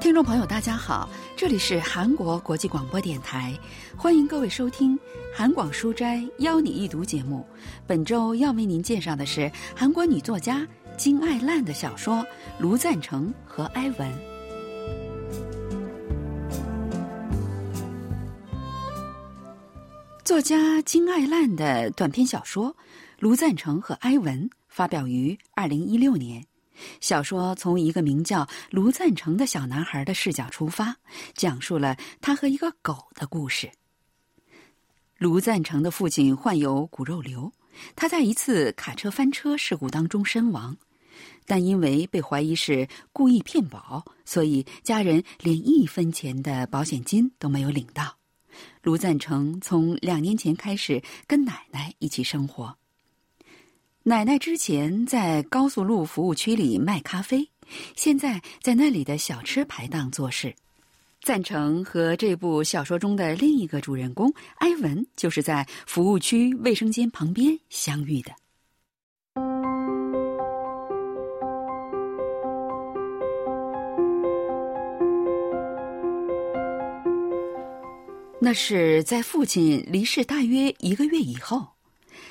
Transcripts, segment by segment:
听众朋友，大家好，这里是韩国国际广播电台，欢迎各位收听《韩广书斋邀你一读》节目。本周要为您介绍的是韩国女作家金爱烂的小说《卢赞成和埃文》。作家金爱烂的短篇小说《卢赞成和埃文》发表于二零一六年。小说从一个名叫卢赞成的小男孩的视角出发，讲述了他和一个狗的故事。卢赞成的父亲患有骨肉瘤，他在一次卡车翻车事故当中身亡，但因为被怀疑是故意骗保，所以家人连一分钱的保险金都没有领到。卢赞成从两年前开始跟奶奶一起生活。奶奶之前在高速路服务区里卖咖啡，现在在那里的小吃排档做事。赞成和这部小说中的另一个主人公埃文，就是在服务区卫生间旁边相遇的。那是在父亲离世大约一个月以后。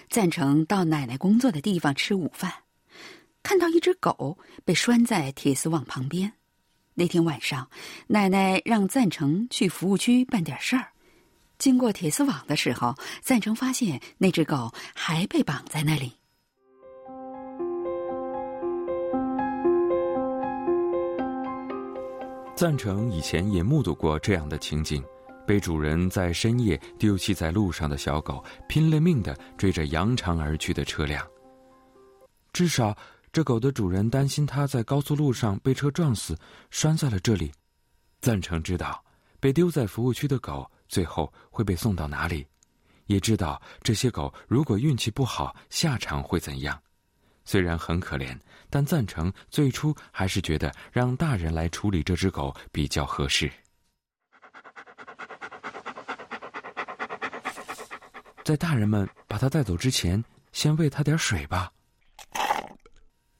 赞成到奶奶工作的地方吃午饭，看到一只狗被拴在铁丝网旁边。那天晚上，奶奶让赞成去服务区办点事儿。经过铁丝网的时候，赞成发现那只狗还被绑在那里。赞成以前也目睹过这样的情景。被主人在深夜丢弃在路上的小狗，拼了命的追着扬长而去的车辆。至少，这狗的主人担心它在高速路上被车撞死，拴在了这里。赞成知道，被丢在服务区的狗最后会被送到哪里，也知道这些狗如果运气不好，下场会怎样。虽然很可怜，但赞成最初还是觉得让大人来处理这只狗比较合适。在大人们把他带走之前，先喂他点水吧。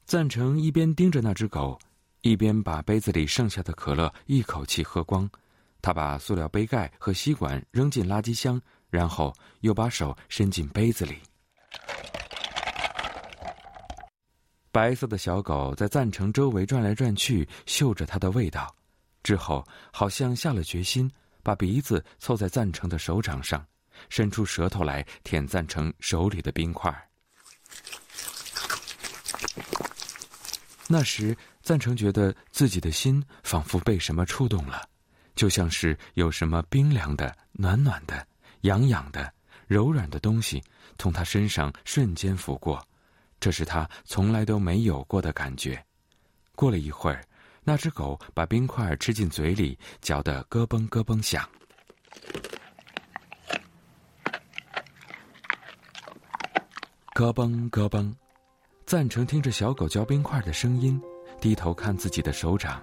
赞成一边盯着那只狗，一边把杯子里剩下的可乐一口气喝光。他把塑料杯盖和吸管扔进垃圾箱，然后又把手伸进杯子里。白色的小狗在赞成周围转来转去，嗅着它的味道，之后好像下了决心，把鼻子凑在赞成的手掌上。伸出舌头来舔赞成手里的冰块。那时，赞成觉得自己的心仿佛被什么触动了，就像是有什么冰凉的、暖暖的、痒痒的、柔软的东西从他身上瞬间拂过，这是他从来都没有过的感觉。过了一会儿，那只狗把冰块吃进嘴里，嚼得咯嘣咯嘣响。咯嘣咯嘣，赞成听着小狗嚼冰块的声音，低头看自己的手掌，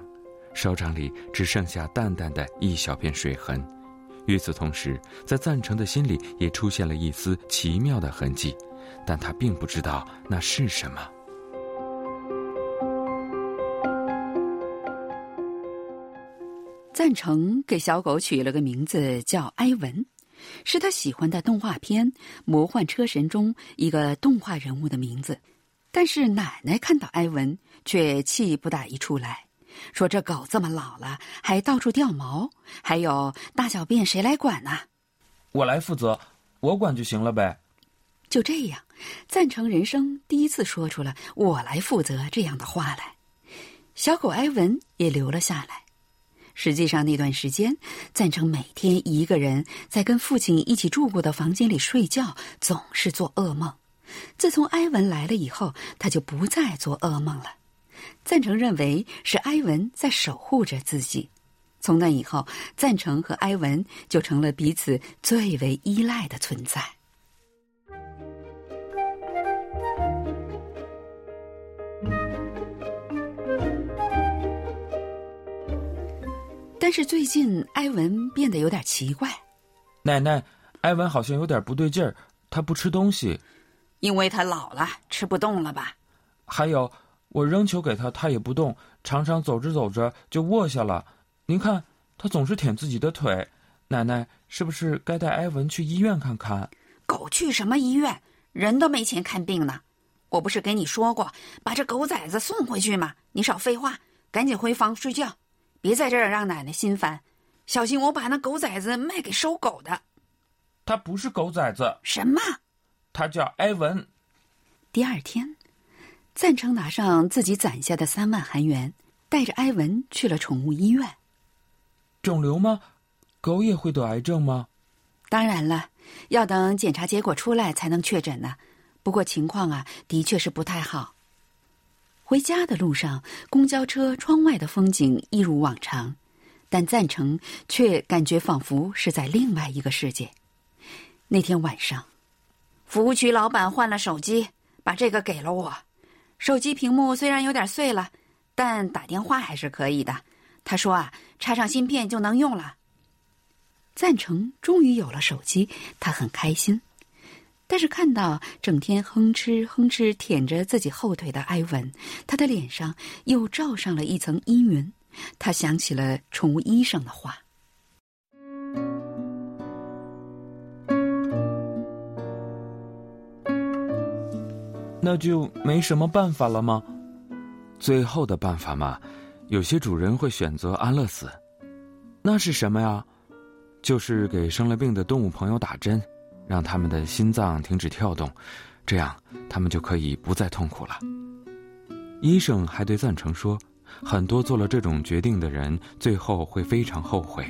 手掌里只剩下淡淡的一小片水痕。与此同时，在赞成的心里也出现了一丝奇妙的痕迹，但他并不知道那是什么。赞成给小狗取了个名字，叫埃文。是他喜欢的动画片《魔幻车神》中一个动画人物的名字，但是奶奶看到埃文却气不打一处来，说：“这狗这么老了，还到处掉毛，还有大小便谁来管呢？”我来负责，我管就行了呗。就这样，赞成人生第一次说出了“我来负责”这样的话来，小狗埃文也留了下来。实际上，那段时间，赞成每天一个人在跟父亲一起住过的房间里睡觉，总是做噩梦。自从埃文来了以后，他就不再做噩梦了。赞成认为是埃文在守护着自己。从那以后，赞成和埃文就成了彼此最为依赖的存在。但是最近，埃文变得有点奇怪。奶奶，埃文好像有点不对劲儿，他不吃东西。因为他老了，吃不动了吧？还有，我扔球给他，他也不动，常常走着走着就卧下了。您看，他总是舔自己的腿。奶奶，是不是该带埃文去医院看看？狗去什么医院？人都没钱看病呢。我不是跟你说过，把这狗崽子送回去吗？你少废话，赶紧回房睡觉，别在这儿让奶奶心烦。小心我把那狗崽子卖给收狗的。他不是狗崽子。什么？他叫埃文。第二天，赞成拿上自己攒下的三万韩元，带着埃文去了宠物医院。肿瘤吗？狗也会得癌症吗？当然了，要等检查结果出来才能确诊呢。不过情况啊，的确是不太好。回家的路上，公交车窗外的风景一如往常，但赞成却感觉仿佛是在另外一个世界。那天晚上，服务区老板换了手机，把这个给了我。手机屏幕虽然有点碎了，但打电话还是可以的。他说啊，插上芯片就能用了。赞成终于有了手机，他很开心。但是看到整天哼哧哼哧舔着自己后腿的埃文，他的脸上又罩上了一层阴云。他想起了宠物医生的话：“那就没什么办法了吗？最后的办法嘛，有些主人会选择安乐死。那是什么呀？就是给生了病的动物朋友打针。”让他们的心脏停止跳动，这样他们就可以不再痛苦了。医生还对赞成说，很多做了这种决定的人最后会非常后悔，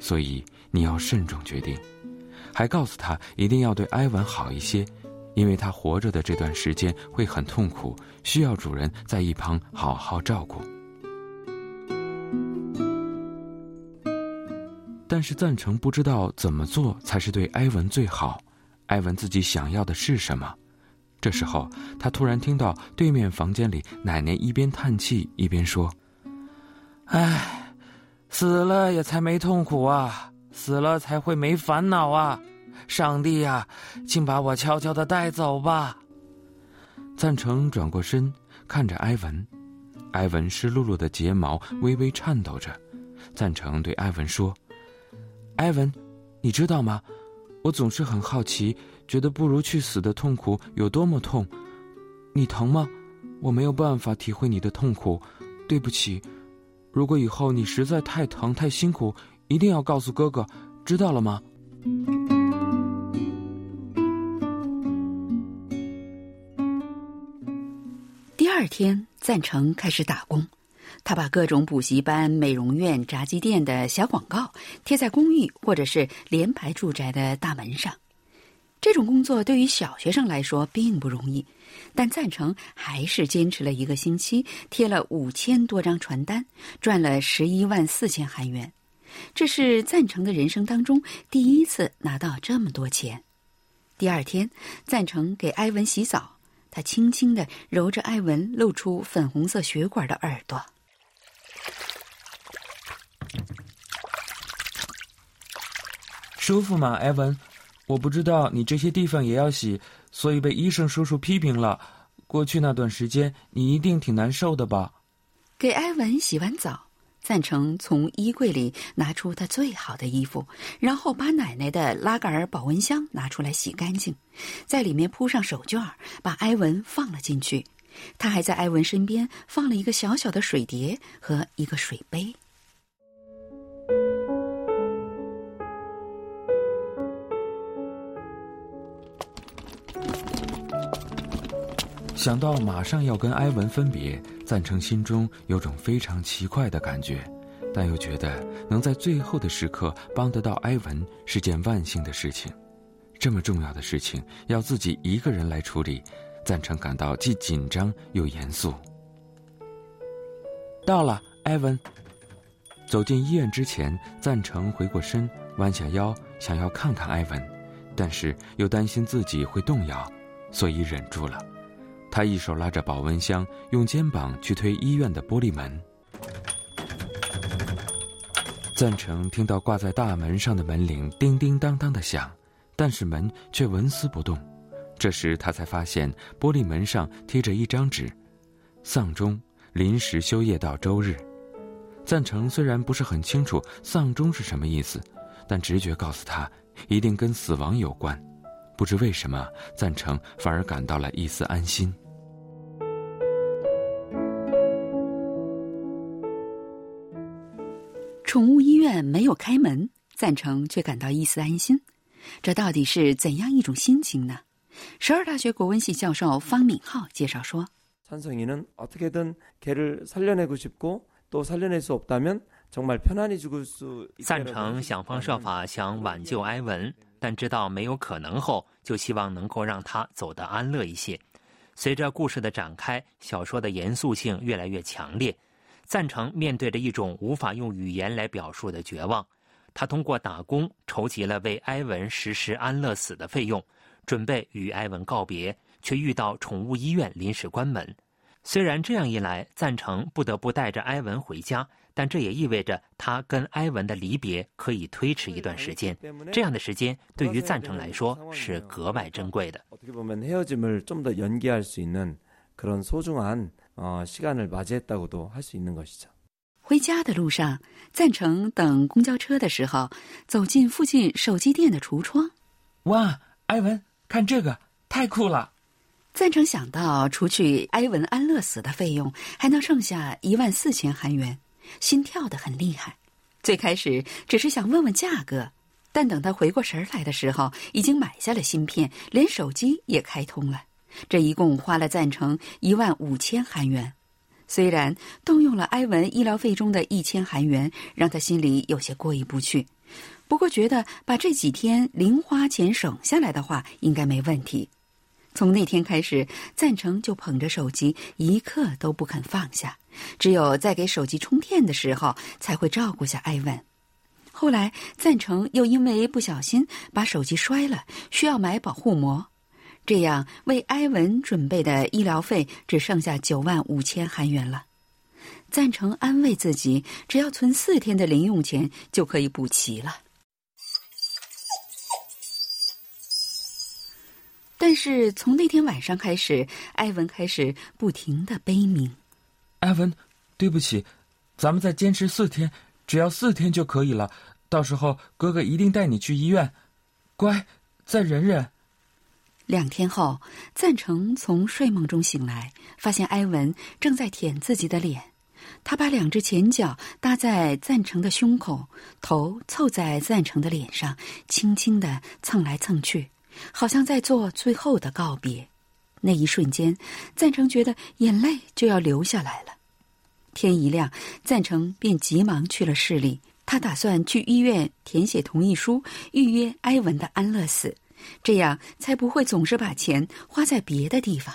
所以你要慎重决定。还告诉他一定要对埃文好一些，因为他活着的这段时间会很痛苦，需要主人在一旁好好照顾。但是赞成不知道怎么做才是对埃文最好，埃文自己想要的是什么？这时候，他突然听到对面房间里奶奶一边叹气一边说：“唉，死了也才没痛苦啊，死了才会没烦恼啊！上帝呀，请把我悄悄的带走吧。”赞成转过身看着埃文，埃文湿漉漉的睫毛微微颤抖着。赞成对埃文说。埃文，你知道吗？我总是很好奇，觉得不如去死的痛苦有多么痛。你疼吗？我没有办法体会你的痛苦，对不起。如果以后你实在太疼太辛苦，一定要告诉哥哥，知道了吗？第二天，赞成开始打工。他把各种补习班、美容院、炸鸡店的小广告贴在公寓或者是联排住宅的大门上。这种工作对于小学生来说并不容易，但赞成还是坚持了一个星期，贴了五千多张传单，赚了十一万四千韩元。这是赞成的人生当中第一次拿到这么多钱。第二天，赞成给埃文洗澡，他轻轻的揉着埃文露出粉红色血管的耳朵。舒服吗，埃文？我不知道你这些地方也要洗，所以被医生叔叔批评了。过去那段时间，你一定挺难受的吧？给埃文洗完澡，赞成从衣柜里拿出他最好的衣服，然后把奶奶的拉杆儿保温箱拿出来洗干净，在里面铺上手绢把埃文放了进去。他还在埃文身边放了一个小小的水碟和一个水杯。想到马上要跟埃文分别，赞成心中有种非常奇怪的感觉，但又觉得能在最后的时刻帮得到埃文是件万幸的事情。这么重要的事情要自己一个人来处理，赞成感到既紧张又严肃。到了，埃文。走进医院之前，赞成回过身，弯下腰想要看看埃文，但是又担心自己会动摇，所以忍住了。他一手拉着保温箱，用肩膀去推医院的玻璃门。赞成听到挂在大门上的门铃叮叮当当的响，但是门却纹丝不动。这时他才发现玻璃门上贴着一张纸：“丧钟临时休业到周日。”赞成虽然不是很清楚丧钟是什么意思，但直觉告诉他一定跟死亡有关。不知为什么，赞成反而感到了一丝安心。宠物医院没有开门，赞成却感到一丝安心。这到底是怎样一种心情呢？首尔大学国文系教授方敏浩介绍说：“찬성이는어떻게든개를살려내고싶고또살려낼수없다면정말편안히죽을수赞成想方设法想挽救埃文。” 但知道没有可能后，就希望能够让他走得安乐一些。随着故事的展开，小说的严肃性越来越强烈。赞成面对着一种无法用语言来表述的绝望。他通过打工筹集了为埃文实施安乐死的费用，准备与埃文告别，却遇到宠物医院临时关门。虽然这样一来，赞成不得不带着埃文回家。但这也意味着他跟埃文的离别可以推迟一段时间。这样的时间对于赞成来说是格外珍贵的。回家的路上，赞成等公交车的时候，走进附近手机店的橱窗。哇，埃文，看这个，太酷了！赞成想到除去埃文安乐死的费用，还能剩下一万四千韩元。心跳得很厉害，最开始只是想问问价格，但等他回过神来的时候，已经买下了芯片，连手机也开通了。这一共花了赞成一万五千韩元。虽然动用了埃文医疗费中的一千韩元，让他心里有些过意不去，不过觉得把这几天零花钱省下来的话，应该没问题。从那天开始，赞成就捧着手机，一刻都不肯放下。只有在给手机充电的时候，才会照顾下埃文。后来，赞成又因为不小心把手机摔了，需要买保护膜，这样为埃文准备的医疗费只剩下九万五千韩元了。赞成安慰自己，只要存四天的零用钱就可以补齐了。但是从那天晚上开始，埃文开始不停的悲鸣。埃文，对不起，咱们再坚持四天，只要四天就可以了。到时候哥哥一定带你去医院。乖，再忍忍。两天后，赞成从睡梦中醒来，发现埃文正在舔自己的脸。他把两只前脚搭在赞成的胸口，头凑在赞成的脸上，轻轻的蹭来蹭去。好像在做最后的告别，那一瞬间，赞成觉得眼泪就要流下来了。天一亮，赞成便急忙去了市里，他打算去医院填写同意书，预约埃文的安乐死，这样才不会总是把钱花在别的地方。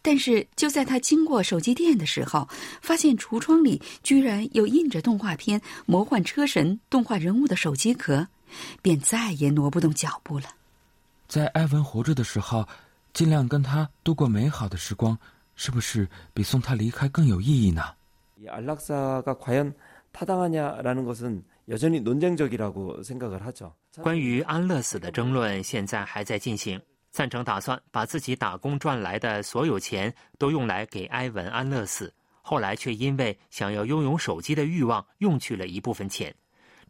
但是就在他经过手机店的时候，发现橱窗里居然有印着动画片《魔幻车神》动画人物的手机壳，便再也挪不动脚步了。在埃文活着的时候，尽量跟他度过美好的时光，是不是比送他离开更有意义呢？关于安乐死的争论现在还在进行。赞成打算把自己打工赚来的所有钱都用来给埃文安乐死，后来却因为想要拥有手机的欲望，用去了一部分钱。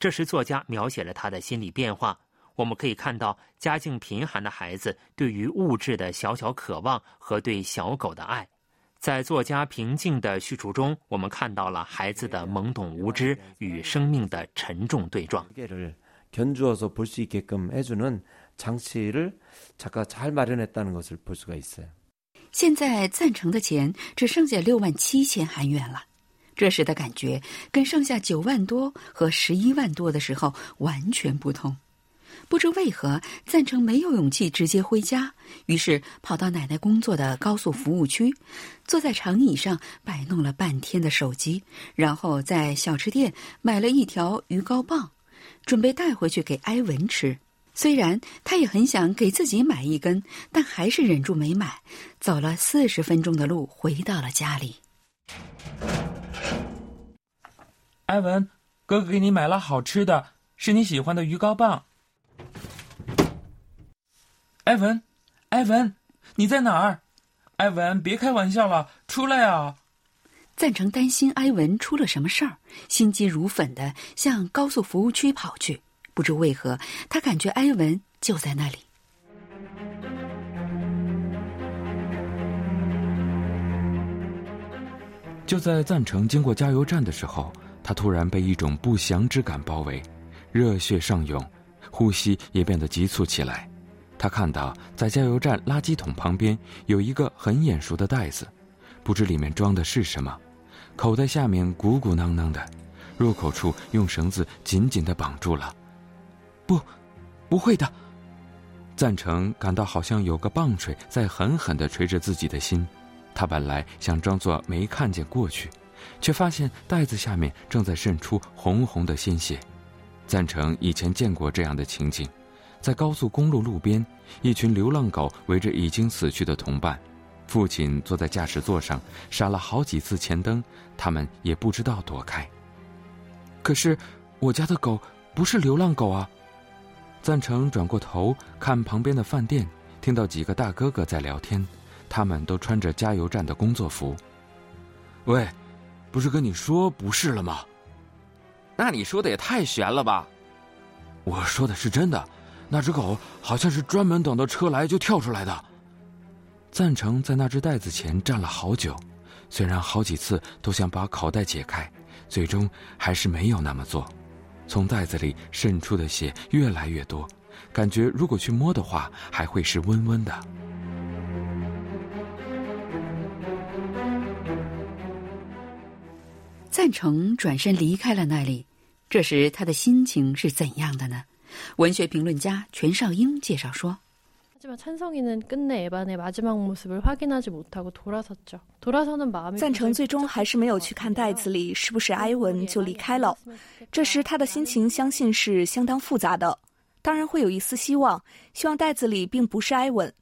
这时，作家描写了他的心理变化。我们可以看到家境贫寒的孩子对于物质的小小渴望和对小狗的爱，在作家平静的叙述中，我们看到了孩子的懵懂无知与生命的沉重对撞。现在赞成的钱只剩下六万七千韩元了，这时的感觉跟剩下九万多和十一万多的时候完全不同。不知为何，赞成没有勇气直接回家，于是跑到奶奶工作的高速服务区，坐在长椅上摆弄了半天的手机，然后在小吃店买了一条鱼糕棒，准备带回去给埃文吃。虽然他也很想给自己买一根，但还是忍住没买。走了四十分钟的路，回到了家里。埃文，哥哥给你买了好吃的，是你喜欢的鱼糕棒。埃文，埃文，你在哪儿？埃文，别开玩笑了，出来啊！赞成担心埃文出了什么事儿，心急如焚的向高速服务区跑去。不知为何，他感觉埃文就在那里。就在赞成经过加油站的时候，他突然被一种不祥之感包围，热血上涌，呼吸也变得急促起来。他看到在加油站垃圾桶旁边有一个很眼熟的袋子，不知里面装的是什么，口袋下面鼓鼓囊囊的，入口处用绳子紧紧的绑住了。不，不会的。赞成感到好像有个棒槌在狠狠的捶着自己的心，他本来想装作没看见过去，却发现袋子下面正在渗出红红的鲜血。赞成以前见过这样的情景。在高速公路路边，一群流浪狗围着已经死去的同伴，父亲坐在驾驶座上，闪了好几次前灯，他们也不知道躲开。可是，我家的狗不是流浪狗啊！赞成转过头看旁边的饭店，听到几个大哥哥在聊天，他们都穿着加油站的工作服。喂，不是跟你说不是了吗？那你说的也太悬了吧！我说的是真的。那只狗好像是专门等到车来就跳出来的。赞成在那只袋子前站了好久，虽然好几次都想把口袋解开，最终还是没有那么做。从袋子里渗出的血越来越多，感觉如果去摸的话，还会是温温的。赞成转身离开了那里，这时他的心情是怎样的呢？文学评论家全少英介绍说：“赞成最终还是没有去看袋子里是不是埃文，就离开了。这时他的心情相信是相当复杂的，当然会有一丝希望，希望袋子里并不是埃文，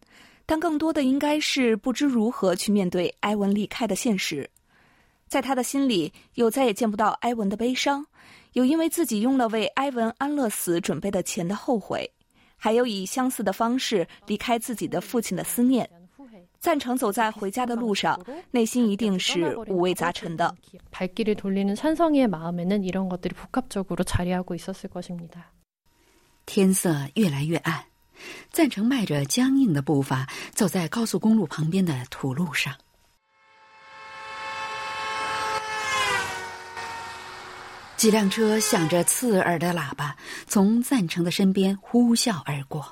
但更多的应该是不知如何去面对埃文离开的现实。在他的心里，有再也见不到埃文的悲伤。”有因为自己用了为埃文安乐死准备的钱的后悔，还有以相似的方式离开自己的父亲的思念。赞成走在回家的路上，内心一定是五味杂陈的。天色越来越暗，赞成迈着僵硬的步伐走在高速公路旁边的土路上。几辆车响着刺耳的喇叭，从赞成的身边呼啸而过。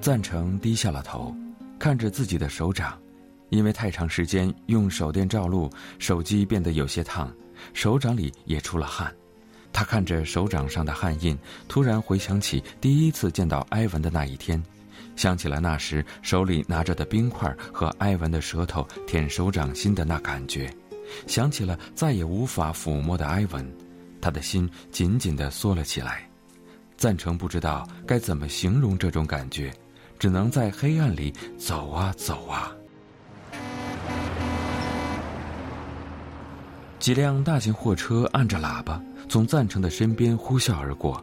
赞成低下了头，看着自己的手掌，因为太长时间用手电照路，手机变得有些烫，手掌里也出了汗。他看着手掌上的汗印，突然回想起第一次见到埃文的那一天。想起了那时手里拿着的冰块和埃文的舌头舔手掌心的那感觉，想起了再也无法抚摸的埃文，他的心紧紧地缩了起来。赞成不知道该怎么形容这种感觉，只能在黑暗里走啊走啊。几辆大型货车按着喇叭从赞成的身边呼啸而过，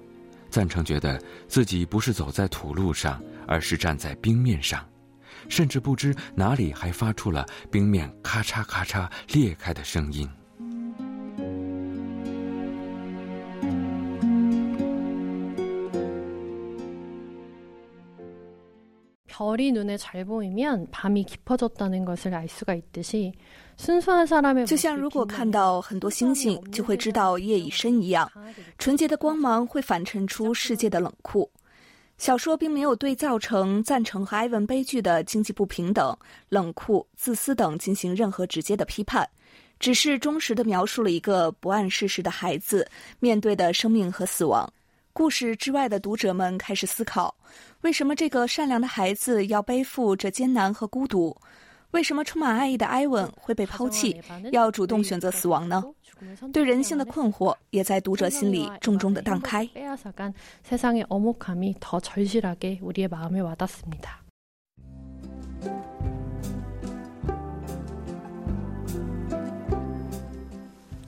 赞成觉得自己不是走在土路上。而是站在冰面上，甚至不知哪里还发出了冰面咔嚓咔嚓裂开的声音。별이눈에잘보이면밤이깊어졌다는것을알수가있듯이就像如果看到很多星星，就会知道夜已深一样，纯洁的光芒会反衬出世界的冷酷。小说并没有对造成赞成和埃文悲剧的经济不平等、冷酷、自私等进行任何直接的批判，只是忠实的描述了一个不谙世事的孩子面对的生命和死亡。 故事之外的读者们开始思考：为什么这个善良的孩子要背负着艰难和孤独？为什么充满爱意的埃文会被抛弃，要主动选择死亡呢？对人性的困惑也在读者心里重重的荡开。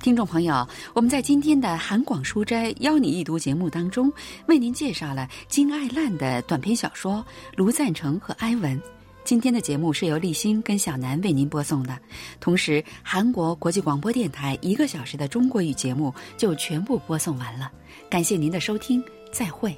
听众朋友，我们在今天的韩广书斋邀你一读节目当中，为您介绍了金爱烂的短篇小说《卢赞成和埃文》。今天的节目是由立新跟小南为您播送的，同时韩国国际广播电台一个小时的中国语节目就全部播送完了。感谢您的收听，再会。